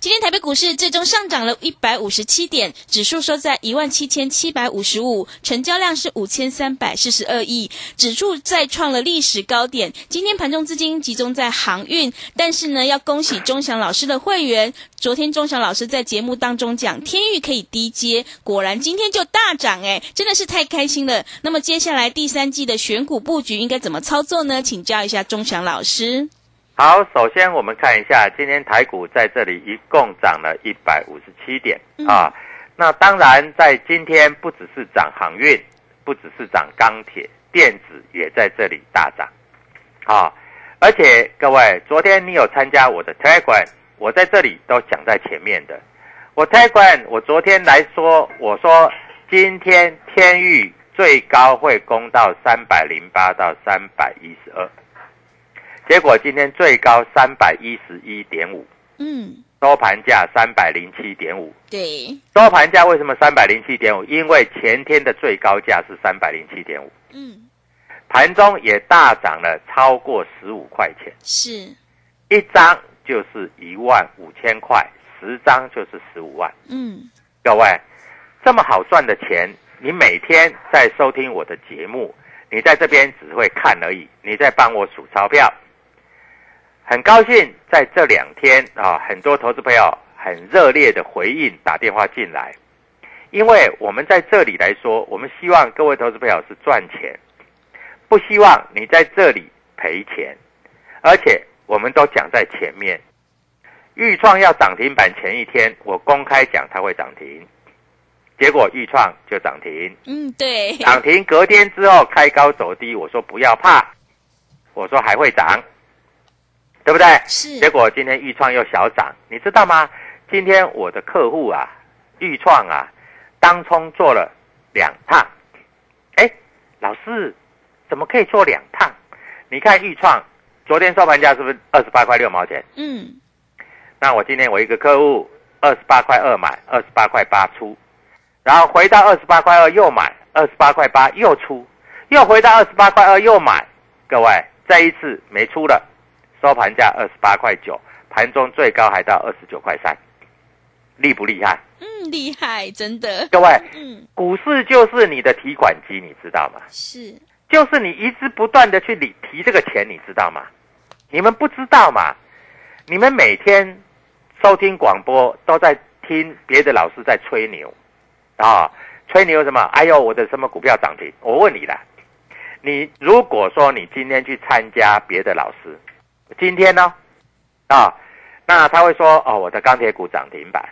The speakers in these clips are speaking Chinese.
今天台北股市最终上涨了一百五十七点，指数收在一万七千七百五十五，成交量是五千三百四十二亿，指数再创了历史高点。今天盘中资金集中在航运，但是呢，要恭喜钟祥老师的会员。昨天钟祥老师在节目当中讲天域可以低接，果然今天就大涨，哎，真的是太开心了。那么接下来第三季的选股布局应该怎么操作呢？请教一下钟祥老师。好，首先我们看一下，今天台股在这里一共涨了一百五十七点、嗯啊。那当然，在今天不只是涨航运，不只是涨钢铁，电子也在这里大涨啊。而且各位，昨天你有参加我的 Telegram，我在这里都讲在前面的。我 Telegram，我昨天来说，我说今天天域最高会攻到三百零八到三百一十二。结果今天最高三百一十一点五，嗯，收盘价三百零七点五。对，收盘价为什么三百零七点五？因为前天的最高价是三百零七点五，嗯，盘中也大涨了超过十五块钱，是，一张就是一万五千块，十张就是十五万。嗯，各位，这么好赚的钱，你每天在收听我的节目，你在这边只会看而已，你在帮我数钞票。很高兴在这两天啊，很多投资朋友很热烈的回应打电话进来，因为我们在这里来说，我们希望各位投资朋友是赚钱，不希望你在这里赔钱，而且我们都讲在前面，豫创要涨停板前一天，我公开讲它会涨停，结果豫创就涨停，嗯，对，涨停隔天之后开高走低，我说不要怕，我说还会涨，对不对？是，结果今天豫创又小涨，你知道吗？今天我的客户啊，豫创啊，当冲做了两趟。哎，老师，怎么可以做两趟？你看豫创昨天收盘价是不是二十八块六毛钱？嗯，那我今天我一个客户二十八块二买，二十八块八出，然后回到二十八块二又买，二十八块八又出，又回到二十八块二又买。各位，这一次没出了，收盘价二十八块九，盘中最高还到二十九块三，厉不厉害？嗯，厉害，真的，各位，嗯，股市就是你的提款机，你知道吗？是，就是你一直不断的去理提这个钱，你知道吗？你们不知道嘛？你们每天收听广播都在听别的老师在吹牛啊，吹牛什么？哎呦，我的什么股票涨停？我问你啦，你如果说你今天去参加别的老师，今天呢啊，那他会说哦，我的钢铁股涨停板，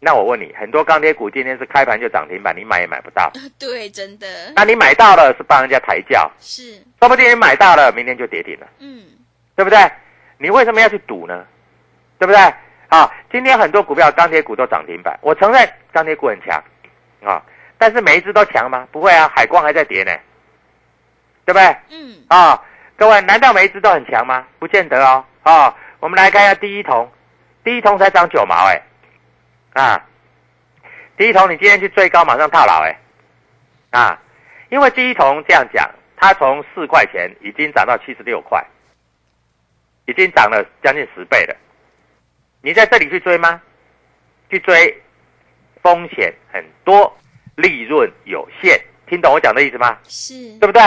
那我问你，很多钢铁股今天是开盘就涨停板，你买也买不到。对，真的那你买到了是帮人家抬轿，是，说不定你买到了，明天就跌停了，嗯，对不对？你为什么要去赌呢？对不对？啊，今天很多股票钢铁股都涨停板，我承认钢铁股很强啊，但是每一只都强吗？不会啊，海光还在跌呢，对不对？嗯，啊，各位，难道每一只都很强吗？不见得哦。哦，我们来看一下第一桶，第一桶才涨九毛，哎，啊，第一桶你今天去追高，马上套牢，哎，啊，因为第一桶这样讲，它从四块钱已经涨到七十六块，已经涨了将近十倍了。你在这里去追吗？去追，风险很多，利润有限，听懂我讲的意思吗？是，对不对？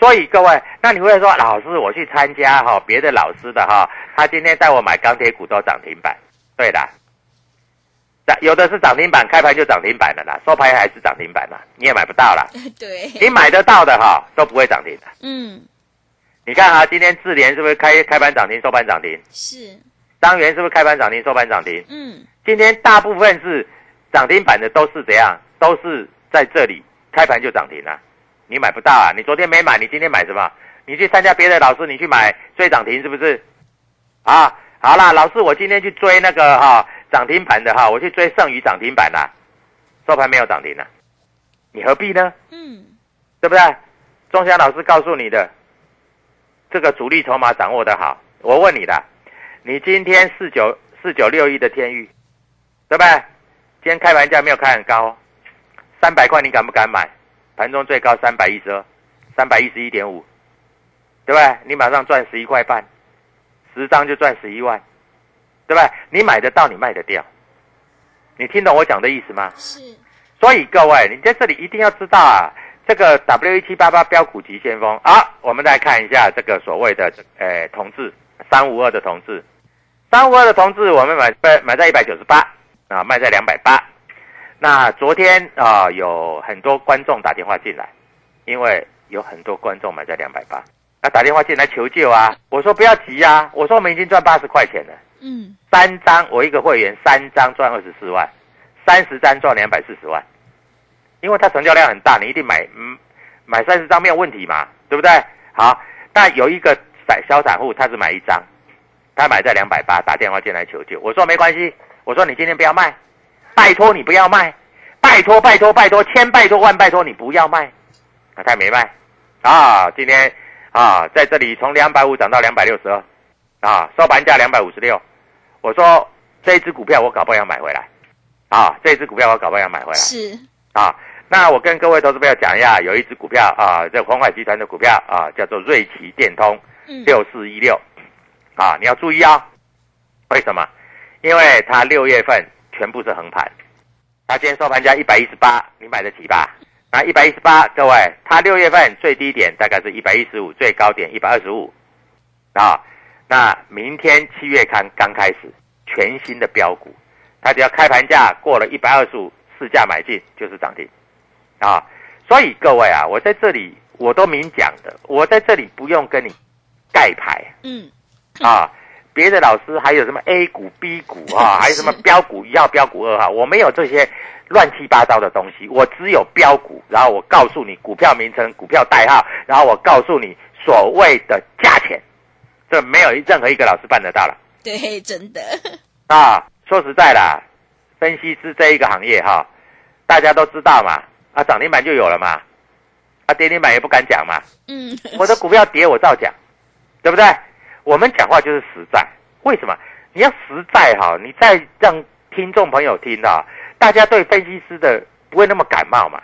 所以各位，那你会说，老师，我去参加哈别的老师的哈，他今天带我买钢铁股都涨停板，对的，涨有的是涨停板，开盘就涨停板的啦，收盘还是涨停板啦，你也买不到啦。对，你买得到的哈都不会涨停的。嗯，你看啊，今天智联是不是开开盘涨停，收盘涨停？是，张元是不是开盘涨停，收盘涨停？嗯，今天大部分是涨停板的，都是怎样？都是在这里开盘就涨停了、你买不到啊！你昨天没买，你今天买什么？你去参加别的老师，你去买追涨停是不是？啊，好啦，老师，我今天去追那个哈涨停板的哈，我去追剩余涨停板啦，收盘没有涨停了，你何必呢？嗯，对不对？钟祥老师告诉你的，这个主力筹码掌握的好。我问你的，你今天四九四九六一的天域，对不对？今天开盘价没有开很高、哦，三百块你敢不敢买？盘中最高三百一十二，三百一十一点五，对不对？你马上赚十一块半，十张就赚十一万，对不对？你买得到，你卖得掉，你听懂我讲的意思吗？是，所以各位，你在这里一定要知道啊，这个 W 一七八八标股急先锋啊，我们来看一下这个所谓的呃同志三五二的同志，三五二的同志，我们买买买在一百九十八啊，卖在两百八。那昨天啊，有很多观众打电话进来，因为有很多观众买在两百八，那打电话进来求救啊，我说不要急啊，我说我们已经赚八十块钱了。嗯，三张，我一个会员三张赚二十四万，三十张赚两百四十万，因为它成交量很大，你一定买，嗯，买三十张没有问题嘛，对不对？好，那有一个散小散户，他只买一张，他买在两百八，打电话进来求救，我说没关系，我说你今天不要卖，拜托你不要卖，拜托拜托拜托，千拜托万拜托你不要卖，啊，他没卖，啊，今天啊在这里从两百五涨到两百六十二，啊，收盘价两百五十六。我说这一只股票我搞不好要买回来，啊，这一只股票我搞不好要买回来，是，啊，那我跟各位投资朋友讲一下，有一只股票啊，这红海集团的股票啊，叫做瑞奇电通嗯，六四一六，啊，你要注意啊，为什么？因为它六月份全部是横盘，它今天收盘价一百一十八，你买得起吧？那，一百一十八，各位，它六月份最低点大概是一百一十五，最高点一百二十五，啊。那明天七月刊刚开始，全新的标股，它只要开盘价过了一百二十五，市价买进就是涨停，啊，所以各位啊，我在这里我都明讲的，我在这里不用跟你盖牌。嗯，啊，别的老师还有什么 A 股、B 股啊，还有什么标股一号、标股二号，我没有这些乱七八糟的东西，我只有标股，然后我告诉你股票名称、股票代号，然后我告诉你所谓的价钱。这没有任何一个老师办得到了对，真的，啊！说实在啦，分析师这一个行业哈，大家都知道嘛，啊涨停板就有了嘛，啊跌停板也不敢讲嘛。嗯，我的股票跌我照讲，对不对？我们讲话就是实在，为什么？你要实在哈，你再让听众朋友听啊，大家对分析师的不会那么感冒嘛。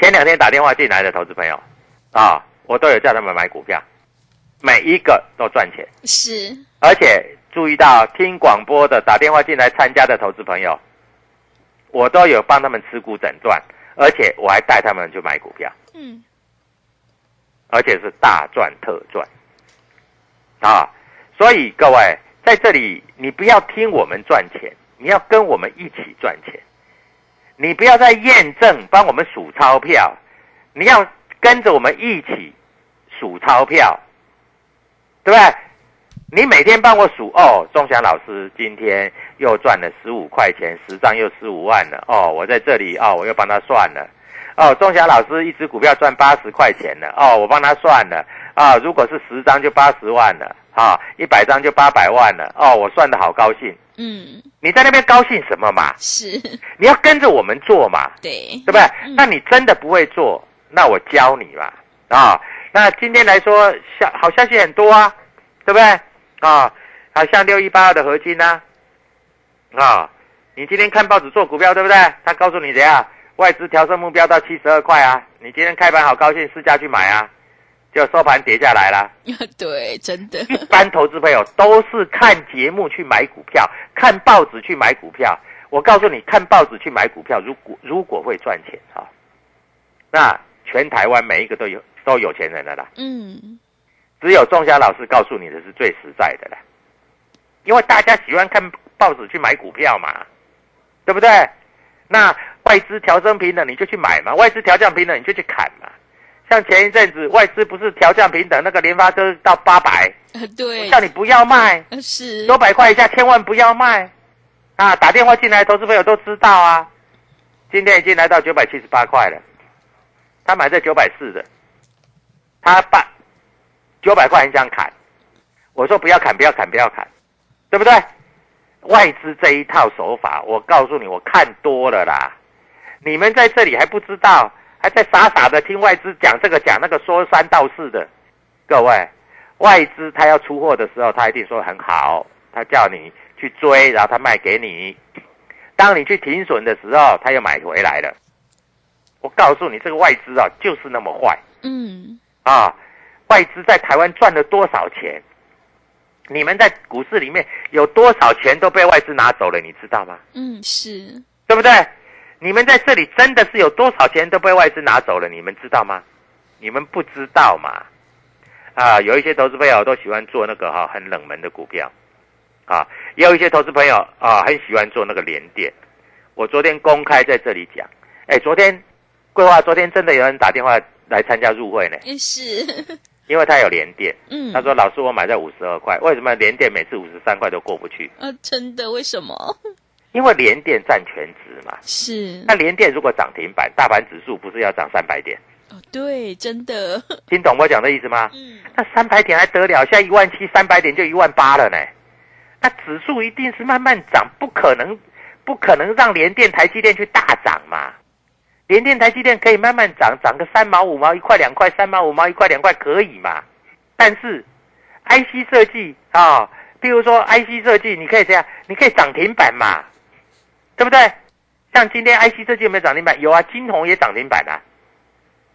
前两天打电话进来的投资朋友啊，我都有叫他们买股票。每一个都赚钱，是，而且注意到听广播的、打电话进来参加的投资朋友，我都有帮他们持股诊断，而且我还带他们去买股票，嗯，而且是大赚特赚啊！所以各位在这里，你不要听我们赚钱，你要跟我们一起赚钱。你不要再验证帮我们数钞票，你要跟着我们一起数钞票。对不对？你每天帮我数哦，钟祥老师今天又赚了十五块钱，十张又十五万了哦，我在这里哦，我又帮他算了哦，钟霞老师一只股票赚八十块钱了哦，我帮他算了啊，如果是十张就八十万了啊，一百张就八百万了哦，我算的好高兴。嗯，你在那边高兴什么嘛？是，你要跟着我们做嘛，对，对不对？嗯那你真的不会做，那我教你嘛啊。那今天来说，消好消息很多啊，对不对啊？好像六一八二的合金呢、啊，你今天看报纸做股票对不对？他告诉你怎样，外资调升目标到七十二块啊，你今天开盘好高兴，市价去买啊，就收盘跌下来了。对，真的，一般投资朋友都是看节目去买股票，看报纸去买股票。我告诉你，看报纸去买股票，如果如果会赚钱啊，那全台湾每一个都有都有钱人的啦。嗯，只有仲夏老师告诉你的是最实在的啦，因为大家喜欢看报纸去买股票嘛，对不对？那外资调升平等你就去买嘛，外资调降平等你就去砍嘛。像前一阵子外资不是调降平等，那个联发科到八百，呃对，叫你不要卖，呃是，九百块以下千万不要卖啊！打电话进来，投资朋友都知道啊。今天已经来到九百七十八块了，他买在九百四的，他把九百块很想砍，我说不要砍，不要砍，不要砍，对不对？外资这一套手法，我告诉你，我看多了啦。你们在这里还不知道，还在傻傻的听外资讲这个讲那个，说三道四的。各位，外资他要出货的时候，他一定说很好，他叫你去追，然后他卖给你。当你去停损的时候，他又买回来了。我告诉你，这个外资啊，就是那么坏嗯，啊！外资在台湾赚了多少钱？你们在股市里面有多少钱都被外资拿走了，你知道吗？嗯，是，对不对？你们在这里真的是有多少钱都被外资拿走了，你们知道吗？你们不知道嘛？啊，有一些投资朋友都喜欢做那个哈、很冷门的股票，啊，也有一些投资朋友啊很喜欢做那个连电。我昨天公开在这里讲，哎，昨天桂花昨天真的有人打电话来参加入会呢，也是，因为他有连电，嗯，他说老师我买在五十二块，为什么连电每次五十三块都过不去？啊，真的，为什么？因为连电占全值嘛。是，那联电如果涨停板，大盘指数不是要涨三百点？哦，对，真的，听懂我讲的意思吗？嗯，那三百点还得了？现在一万七，三百点就一万八了呢。那指数一定是慢慢涨，不可能，不可能让联电、台积电去大涨嘛。联电、台积电可以慢慢涨，涨个三毛、五毛、一块、两块、三毛、五毛、一块、两块可以嘛？但是 IC 设计啊，比如说 IC 设计，你可以这样，你可以涨停板嘛，对不对？像今天 IC 设计有没有涨停板？有啊，金红也涨停板啊，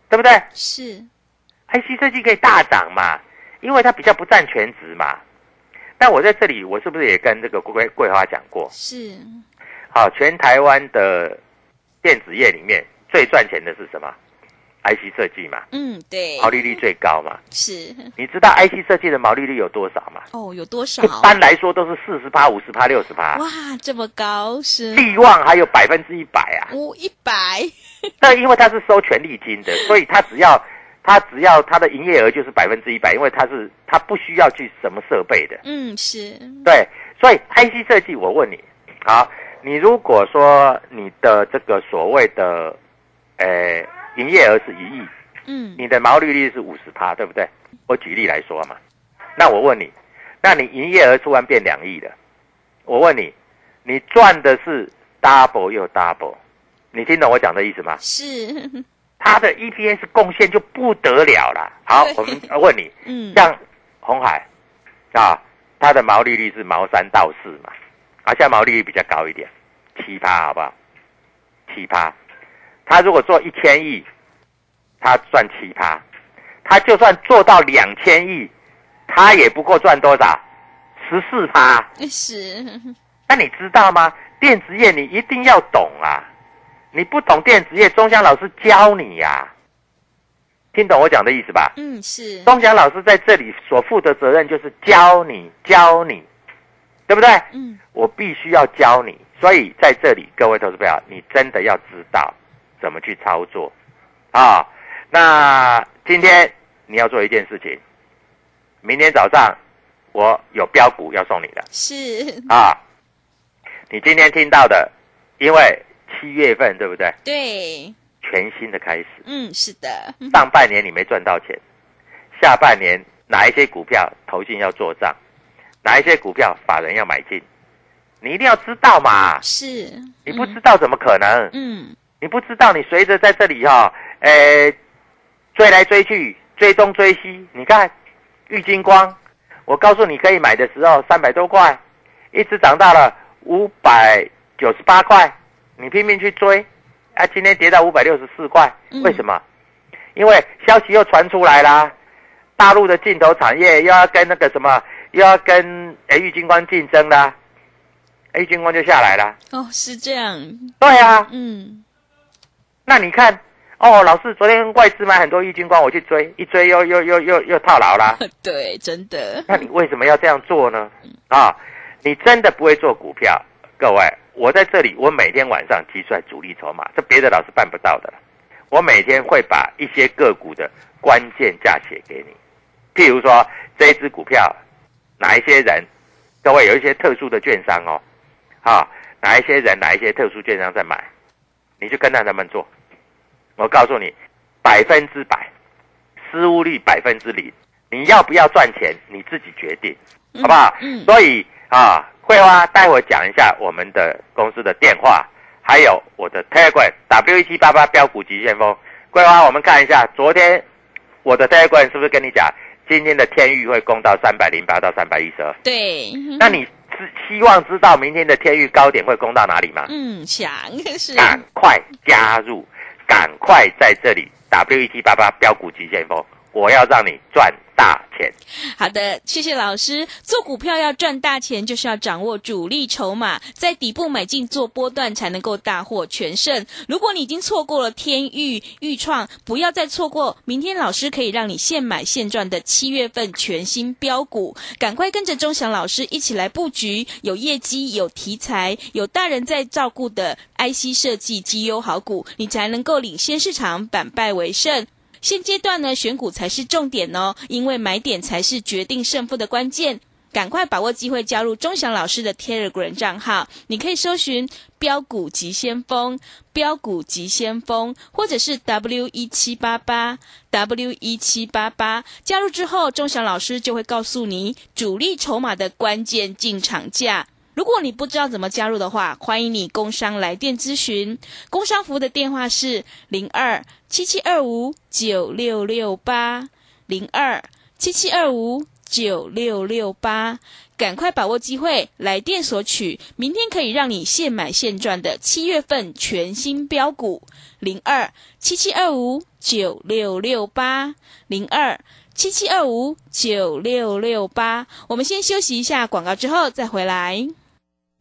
对不对？是，IC 设计可以大涨嘛，因为它比较不占全值嘛。那我在这里，我是不是也跟这个桂桂花讲过？是，好，全台湾的电子业里面最赚钱的是什么？IC 设计嘛，嗯，对，毛利率最高嘛。是，你知道 IC 设计的毛利率有多少吗？哦，有多少一？般来说都是四十趴、五十趴、六十趴，哇，这么高，是，利旺还有百分之一百啊。哦，一百，那因为它是收权利金的，所以它只要它只要它的营业额就是百分之一百，因为它是它不需要去什么设备的。嗯，是，对，所以 IC 设计，我问你，好，你如果说你的这个所谓的，呃，营业额是一亿，嗯，你的毛利率是五十趴，对不对？我举例来说嘛，那我问你，那你营业额突然变两亿了，我问你，你赚的是 double 又 double，你听懂我讲的意思吗？是，它的 EPS 贡献就不得了了。好，我们呃问你，嗯，像红海啊，它的毛利率是毛三到四嘛，啊，现在毛利率比较高一点，七趴好不好？七趴，他如果做一千亿，他赚七趴，他就算做到两千亿，他也不过赚多少？十四趴。是，那你知道吗？电子业你一定要懂啊！你不懂电子业，钟祥老师教你呀、听懂我讲的意思吧？嗯，是，钟祥老师在这里所负的责任就是教你，教你，对不对？嗯，我必须要教你，所以在这里，各位投资朋友，你真的要知道怎么去操作啊！那今天你要做一件事情，明天早上我有标股要送你的是，啊。你今天听到的，因为七月份对不对？对，全新的开始，嗯，是的，上半年你没赚到钱，下半年哪一些股票投信要做账，哪一些股票法人要买进，你一定要知道嘛。是，你不知道怎么可能？嗯，你不知道，你随着在这里哈、呃，追来追去，追东追西。你看，玉金光，我告诉你可以买的时候三百多块，一直涨到了五百九十八块，你拼命去追，啊，今天跌到五百六十四块，嗯为什么？因为消息又传出来啦，大陆的镜头产业又要跟那个什么，又要跟诶玉金光竞争啦，玉金光就下来了。哦，是这样，对啊，嗯，那你看，哦，老师昨天外资买很多郁金光，我去追，一追又又又又又套牢啦。对，真的，那你为什么要这样做呢？啊，你真的不会做股票，各位，我在这里，我每天晚上提出来主力筹码，这别的老师办不到的。我每天会把一些个股的关键价写给你，譬如说这一只股票，哪一些人，各位有一些特殊的券商哦，啊，哪一些人，哪一些特殊券商在买，你就跟着他们做。我告诉你，百分之百，失误率百分之零，你要不要赚钱，你自己决定，好不好？嗯，所以啊，桂花待会讲一下我们的公司的电话，还有我的 Telegram W 一七八八标股急先锋。桂花，我们看一下昨天我的 Telegram 是不是跟你讲，今天的天域会攻到三百零八到三百一十二？对，那你是希望知道明天的天域高点会攻到哪里吗？嗯，想是，赶快加入，赶快在这里 W 一七八八标股急先锋，我要让你赚大钱。好的，谢谢老师。做股票要赚大钱，就是要掌握主力筹码，在底部买进做波段，才能够大获全胜。如果你已经错过了天域、豫创，不要再错过明天老师可以让你现买现赚的七月份全新标股，赶快跟着钟祥老师一起来布局，有业绩、有题材、有大人在照顾的 IC 设计绩优好股，你才能够领先市场，反败为胜。现阶段呢，选股才是重点哦，因为买点才是决定胜负的关键。赶快把握机会加入钟祥老师的 Telegram 账号，你可以搜寻“标股急先锋”、“标股急先锋”，或者是 W 一七八八 W 一七八八。加入之后，钟祥老师就会告诉你主力筹码的关键进场价。如果你不知道怎么加入的话，欢迎你工商来电咨询。工商服务的电话是零二七七二五九六六八零二七七二五九六六八。赶快把握机会，来电索取明天可以让你现买现赚的七月份全新标股零二七七二五九六六八零二七七二五九六六八。我们先休息一下广告，之后再回来。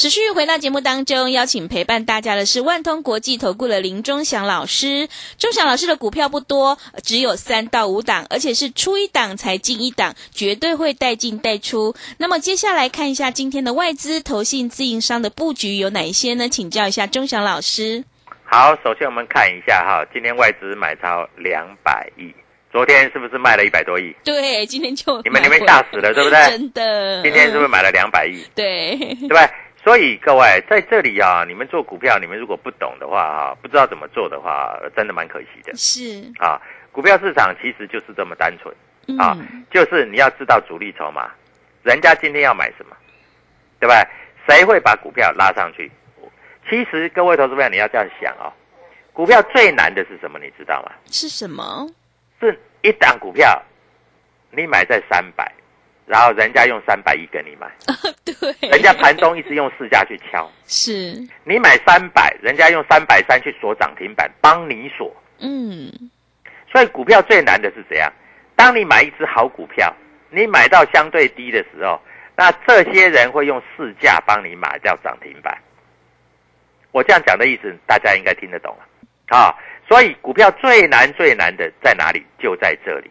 持续回到节目当中，邀请陪伴大家的是万通国际投顾的林忠祥老师。忠祥老师的股票不多，只有三到五档，而且是出一档才进一档，绝对会带进带出。那么接下来看一下今天的外资、投信、自营商的布局有哪一些呢？请教一下忠祥老师。好，首先我们看一下哈，今天外资买超两百亿，昨天是不是卖了一百多亿？对，今天就你们你们吓死了，对不对？真的，今天是不是嗯买了两百亿？对？对？所以各位在这里啊，你们做股票，你们如果不懂的话啊，不知道怎么做的话，真的蛮可惜的是，啊。股票市场其实就是这么单纯啊，嗯，就是你要知道主力筹码，人家今天要买什么，对吧？谁会把股票拉上去？其实各位投资朋友，你要这样想哦，股票最难的是什么？你知道吗？是什么？是一档股票，你买在三百，然后人家用三百亿跟你买，对，人家盘中一直用市价去敲。是，你买三百，人家用三百三去锁涨停板，帮你锁。嗯，所以股票最难的是怎样？当你买一只好股票，你买到相对低的时候，那这些人会用市价帮你买掉涨停板。我这样讲的意思，大家应该听得懂了啊。所以股票最难最难的在哪里？就在这里，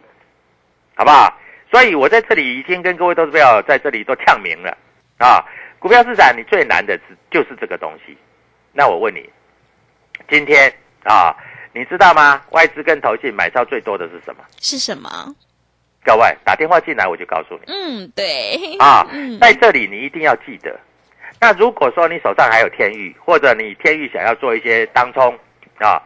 好不好？所以我在这里已经跟各位投资友在这里都呛明了啊。股票市场你最难的是就是这个东西。那我问你，今天啊，你知道吗？外资跟投信买超最多的是什么？是什么？各位打电话进来，我就告诉你。嗯，对。啊，嗯在这里你一定要记得。那如果说你手上还有天域，或者你天域想要做一些当冲啊，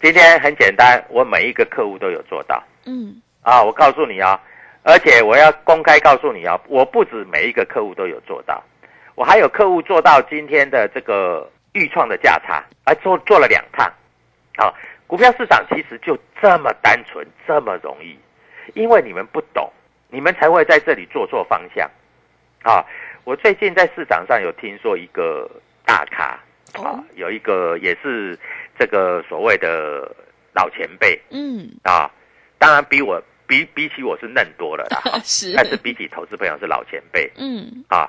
今天很简单，我每一个客户都有做到嗯啊。我告诉你啊，而且我要公开告诉你啊，我不止每一个客户都有做到，我还有客户做到今天的这个预创的价差，而做做了两趟。啊，股票市场其实就这么单纯，这么容易，因为你们不懂，你们才会在这里做错方向。啊，我最近在市场上有听说一个大咖啊哦，有一个也是这个所谓的老前辈。嗯，啊，当然比我比比起我是嫩多了啦，是。但是比起投资朋友是老前辈。嗯。啊。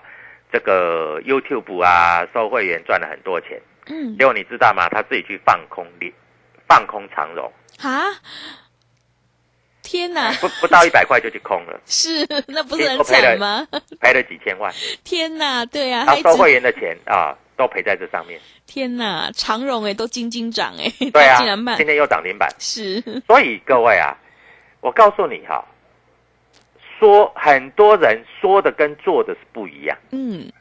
这个 YouTube 啊，收会员赚了很多钱，嗯。结果你知道吗？他自己去放空你，放空长荣，啊！天哪，不不到一百块就去空了，是那不是很惨吗？赔了几千万，天哪，对啊，他收会员的钱啊，都赔在这上面。天哪，长荣哎都金金涨哎，对啊竟然，今天又涨停板，是。所以各位啊，我告诉你哈，说很多人说的跟做的是不一样。嗯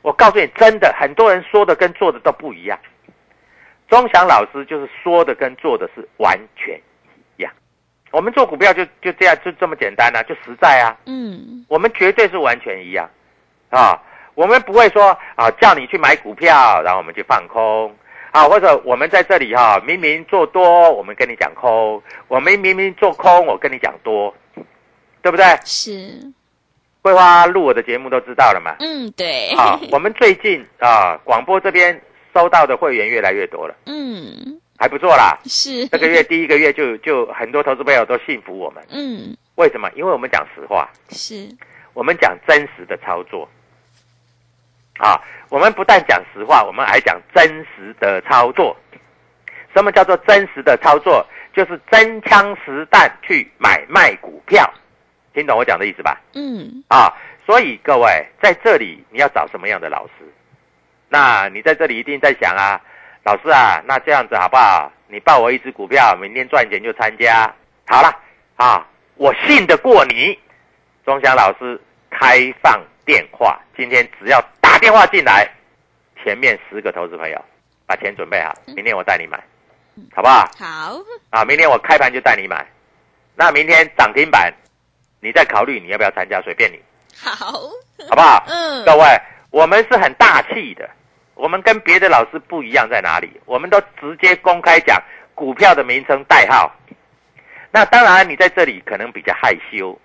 我告诉你，真的很多人说的跟做的都不一样。钟祥老师就是说的跟做的是完全一样。我们做股票就就这样，就这么简单啊，就实在啊。嗯我们绝对是完全一样啊，我们不会说啊叫你去买股票，然后我们去放空啊，或者我们在这里哈、明明做多，我们跟你讲空，我们明明做空，我跟你讲多，对不对？是桂花录我的节目都知道了嘛。嗯对啊，我们最近啊广播这边收到的会员越来越多了，嗯还不错啦。是这个月第一个月就就很多投资朋友都信服我们，嗯为什么？因为我们讲实话。是我们讲真实的操作，啊，我们不但讲实话，我们还讲真实的操作。什么叫做真实的操作？就是真枪实弹去买卖股票，听懂我讲的意思吧？嗯啊，所以各位在这里你要找什么样的老师？那你在这里一定在想啊，老师啊，那这样子好不好？你报我一只股票，明天赚钱就参加。好了啊，我信得过你。钟祥老师开放电话，今天只要打电话进来，前面十个投资朋友把钱准备好，明天我带你买，好不好？好啊，明天我开盘就带你买。那明天涨停板，你再考虑你要不要参加，随便你，好好不好？嗯各位，我们是很大气的，我们跟别的老师不一样在哪里？我们都直接公开讲股票的名称代号。那当然，你在这里可能比较害羞。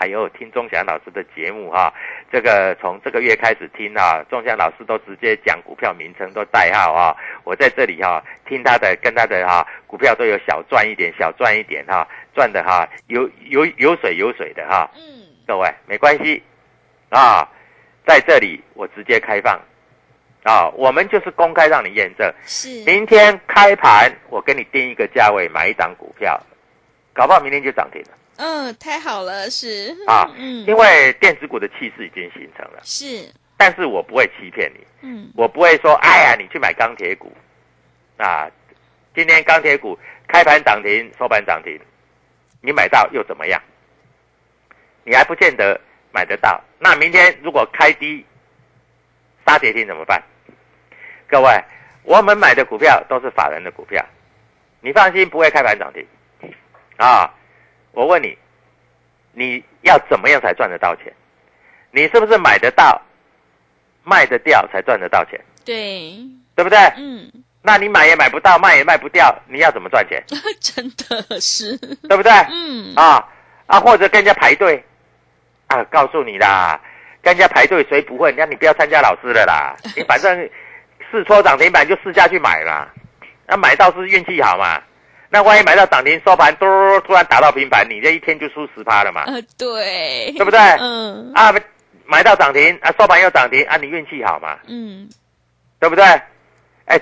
哎呦，听钟祥老师的节目哈、这个从这个月开始听啊，钟祥老师都直接讲股票名称都代号啊。我在这里哈、听他的跟他的哈、股票都有小赚一点，小赚一点哈、赚的哈、有有有水有水的哈、嗯。各位没关系。啊，在这里我直接开放。啊，我们就是公开让你验证。是。明天开盘我给你定一个价位买一档股票，搞不好明天就涨停了嗯太好了是啊！嗯因为电子股的气势已经形成了，是但是我不会欺骗你，嗯我不会说哎呀你去买钢铁股啊，今天钢铁股开盘涨停，收盘涨停，你买到又怎么样？你还不见得买得到。那明天如果开低杀跌停怎么办？各位，我们买的股票都是法人的股票，你放心不会开盘涨停啊！我问你，你要怎么样才赚得到钱？你是不是买得到、卖得掉才赚得到钱？对对不对？嗯那你买也买不到，卖也卖不掉，你要怎么赚钱？真的是对不对？嗯啊啊，或者跟人家排队啊，告诉你啦，跟人家排队谁不会？那你不要参加老师的啦，你反正试戳涨停板就试下去买啦，那、买到是运气好嘛，那万一买到涨停收盘，嘟突然打到平盘，你这一天就输十趴了嘛，呃，对，对不对？嗯啊，买到涨停啊，收盘又涨停啊，你运气好嘛，嗯，对不对？哎，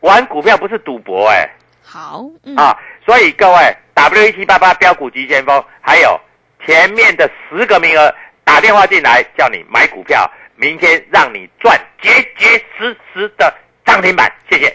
玩股票不是赌博哎、好，嗯，啊，所以各位 W 一七八八标股急先锋，还有前面的十个名额打电话进来，叫你买股票，明天让你赚结结实实的涨停板，谢谢。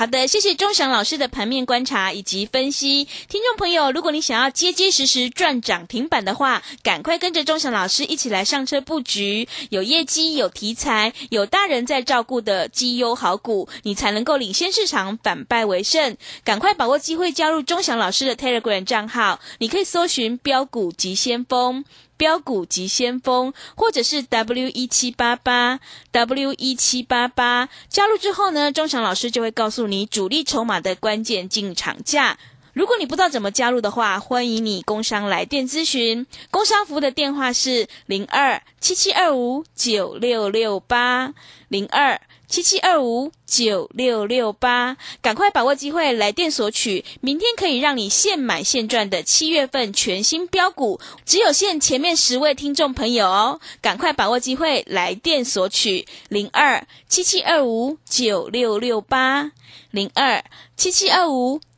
好的，谢谢钟祥老师的盘面观察以及分析。听众朋友，如果你想要结结实实赚涨停板的话，赶快跟着钟祥老师一起来上车布局，有业绩、有题材、有大人在照顾的绩优好股，你才能够领先市场，反败为胜。赶快把握机会，加入钟祥老师的 Telegram 账号，你可以搜寻“标股急先锋”。标股及先锋，或者是 W 一七八八 W 一七八八，加入之后呢，中场老师就会告诉你主力筹码的关键进场价。如果你不知道怎么加入的话，欢迎你工商来电咨询。工商服务的电话是零二七七二五九六六八零二七七二五九六六八，赶快把握机会来电索取，明天可以让你现买现赚的七月份全新标股，只有限前面十位听众朋友哦，赶快把握机会来电索取零二七七二五九六六八零二七七二五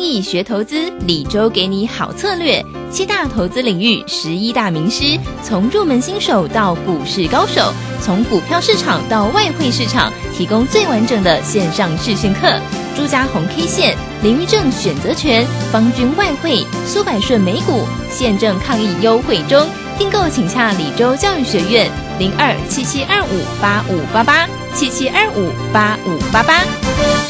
易学投资，李周给你好策略。七大投资领域，十一大名师，从入门新手到股市高手，从股票市场到外汇市场，提供最完整的线上视讯课。朱家红 K 线、林玉正选择权、方军外汇、苏百顺美股，现正抗疫优惠中，订购请洽李州教育学院零二七七二五八五八八七七二五八五八八。